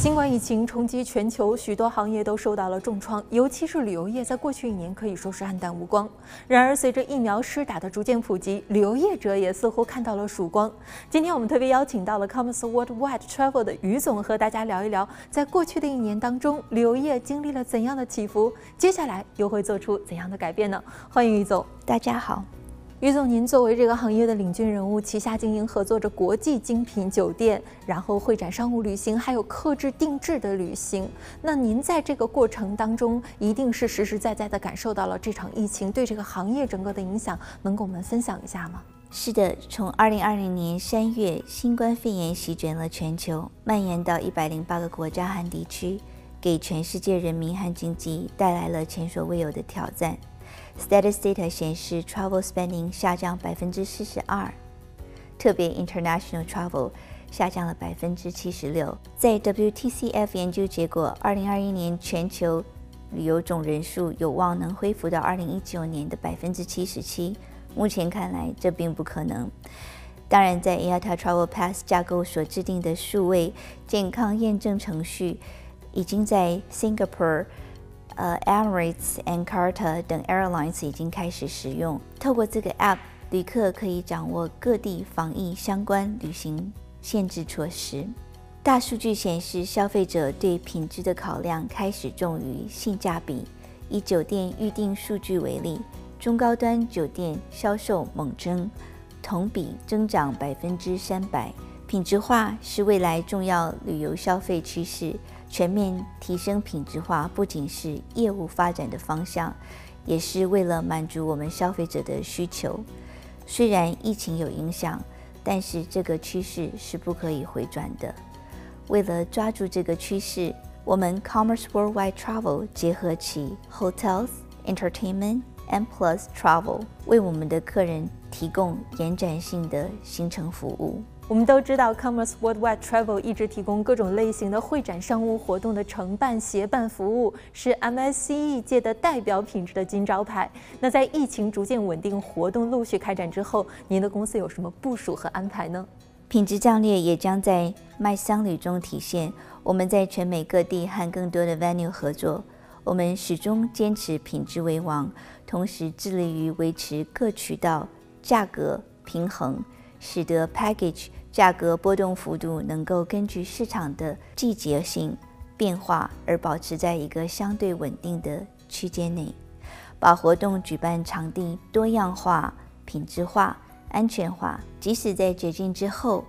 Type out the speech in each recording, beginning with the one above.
新冠疫情冲击全球，许多行业都受到了重创，尤其是旅游业，在过去一年可以说是黯淡无光。然而，随着疫苗施打的逐渐普及，旅游业者也似乎看到了曙光。今天我们特别邀请到了 Commerce Worldwide Travel 的于总，和大家聊一聊，在过去的一年当中，旅游业经历了怎样的起伏，接下来又会做出怎样的改变呢？欢迎于总，大家好。于总，您作为这个行业的领军人物，旗下经营合作着国际精品酒店，然后会展商务旅行，还有客制定制的旅行。那您在这个过程当中，一定是实实在在的感受到了这场疫情对这个行业整个的影响，能跟我们分享一下吗？是的，从二零二零年三月，新冠肺炎席卷了全球，蔓延到一百零八个国家和地区，给全世界人民和经济带来了前所未有的挑战。Statista 显示，Travel Spending 下降百分之四十二，特别 International Travel 下降了百分之七十六。在 WTCF 研究结果，二零二一年全球旅游总人数有望能恢复到二零一九年的百分之七十七。目前看来，这并不可能。当然，在 IATA Travel Pass 架构所制定的数位健康验证程序，已经在 Singapore。呃，Emirates and Qatar 等 airlines 已经开始使用。透过这个 app，旅客可以掌握各地防疫相关旅行限制措施。大数据显示，消费者对品质的考量开始重于性价比。以酒店预订数据为例，中高端酒店销售猛增，同比增长百分之三百。品质化是未来重要旅游消费趋势。全面提升品质化不仅是业务发展的方向，也是为了满足我们消费者的需求。虽然疫情有影响，但是这个趋势是不可以回转的。为了抓住这个趋势，我们 Commerce Worldwide Travel 结合起 Hotels、Entertainment and Plus Travel，为我们的客人提供延展性的行程服务。我们都知道，Commerce Worldwide Travel 一直提供各种类型的会展商务活动的承办协办服务，是 MSCE 界的代表品质的金招牌。那在疫情逐渐稳定、活动陆续开展之后，您的公司有什么部署和安排呢？品质战略也将在卖商旅中体现。我们在全美各地和更多的 Venue 合作，我们始终坚持品质为王，同时致力于维持各渠道价格平衡，使得 Package。价格波动幅度能够根据市场的季节性变化而保持在一个相对稳定的区间内，把活动举办场地多样化、品质化、安全化，即使在绝境之后，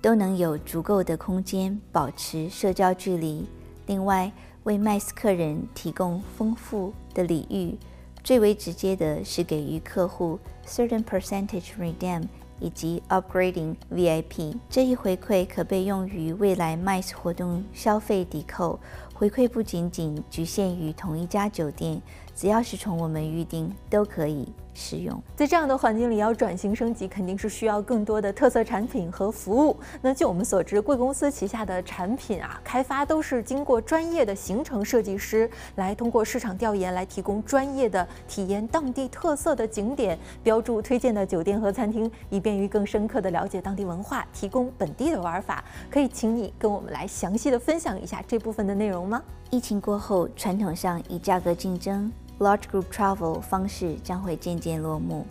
都能有足够的空间保持社交距离。另外，为 MICE 客人提供丰富的礼遇，最为直接的是给予客户 certain percentage redeem。以及 upgrading VIP 这一回馈可被用于未来 MICE 活动消费抵扣。回馈不仅仅局限于同一家酒店，只要是从我们预定都可以。使用在这样的环境里，要转型升级，肯定是需要更多的特色产品和服务。那据我们所知，贵公司旗下的产品啊，开发都是经过专业的行程设计师来通过市场调研来提供专业的体验当地特色的景点，标注推荐的酒店和餐厅，以便于更深刻的了解当地文化，提供本地的玩法。可以请你跟我们来详细的分享一下这部分的内容吗？疫情过后，传统上以价格竞争。Large group travel 方式将会渐渐落幕，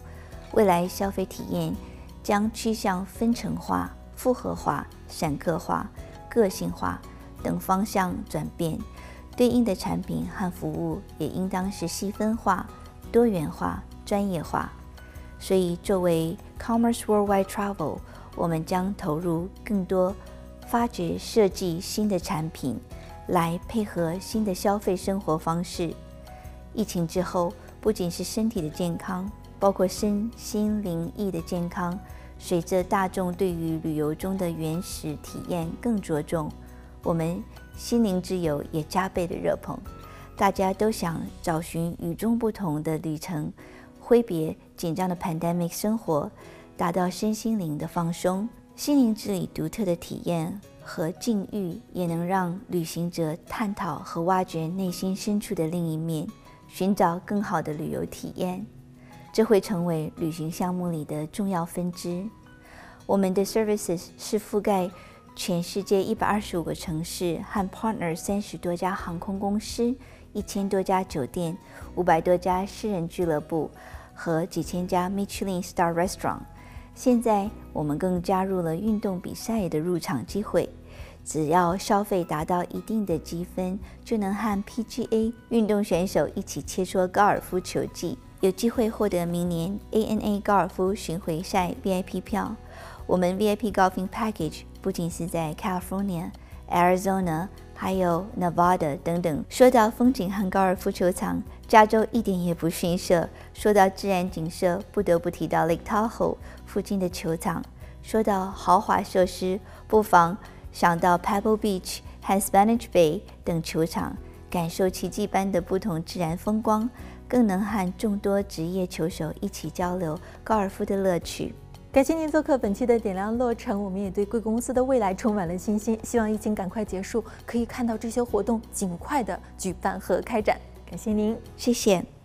未来消费体验将趋向分层化、复合化、散客化、个性化等方向转变，对应的产品和服务也应当是细分化、多元化、专业化。所以，作为 Commerce Worldwide Travel，我们将投入更多发掘、设计新的产品，来配合新的消费生活方式。疫情之后，不仅是身体的健康，包括身心灵意的健康。随着大众对于旅游中的原始体验更着重，我们心灵之友也加倍的热捧。大家都想找寻与众不同的旅程，挥别紧张的 pandemic 生活，达到身心灵的放松。心灵之旅独特的体验和境遇，也能让旅行者探讨和挖掘内心深处的另一面。寻找更好的旅游体验，这会成为旅行项目里的重要分支。我们的 services 是覆盖全世界一百二十五个城市和 partner 三十多家航空公司、一千多家酒店、五百多家私人俱乐部和几千家 Michelin Star Restaurant。现在我们更加入了运动比赛的入场机会，只要消费达到一定的积分，就能和 PGA 运动选手一起切磋高尔夫球技，有机会获得明年 ANA 高尔夫巡回赛 VIP 票。我们 VIP Golfing Package 不仅是在 California、Arizona，还有 Nevada 等等。说到风景和高尔夫球场，加州一点也不逊色。说到自然景色，不得不提到 Lake Tahoe 附近的球场。说到豪华设施，不妨想到 Pebble Beach 和 Spanish Bay 等球场，感受奇迹般的不同自然风光，更能和众多职业球手一起交流高尔夫的乐趣。感谢您做客本期的点亮落成，我们也对贵公司的未来充满了信心，希望疫情赶快结束，可以看到这些活动尽快的举办和开展。感谢您，谢谢。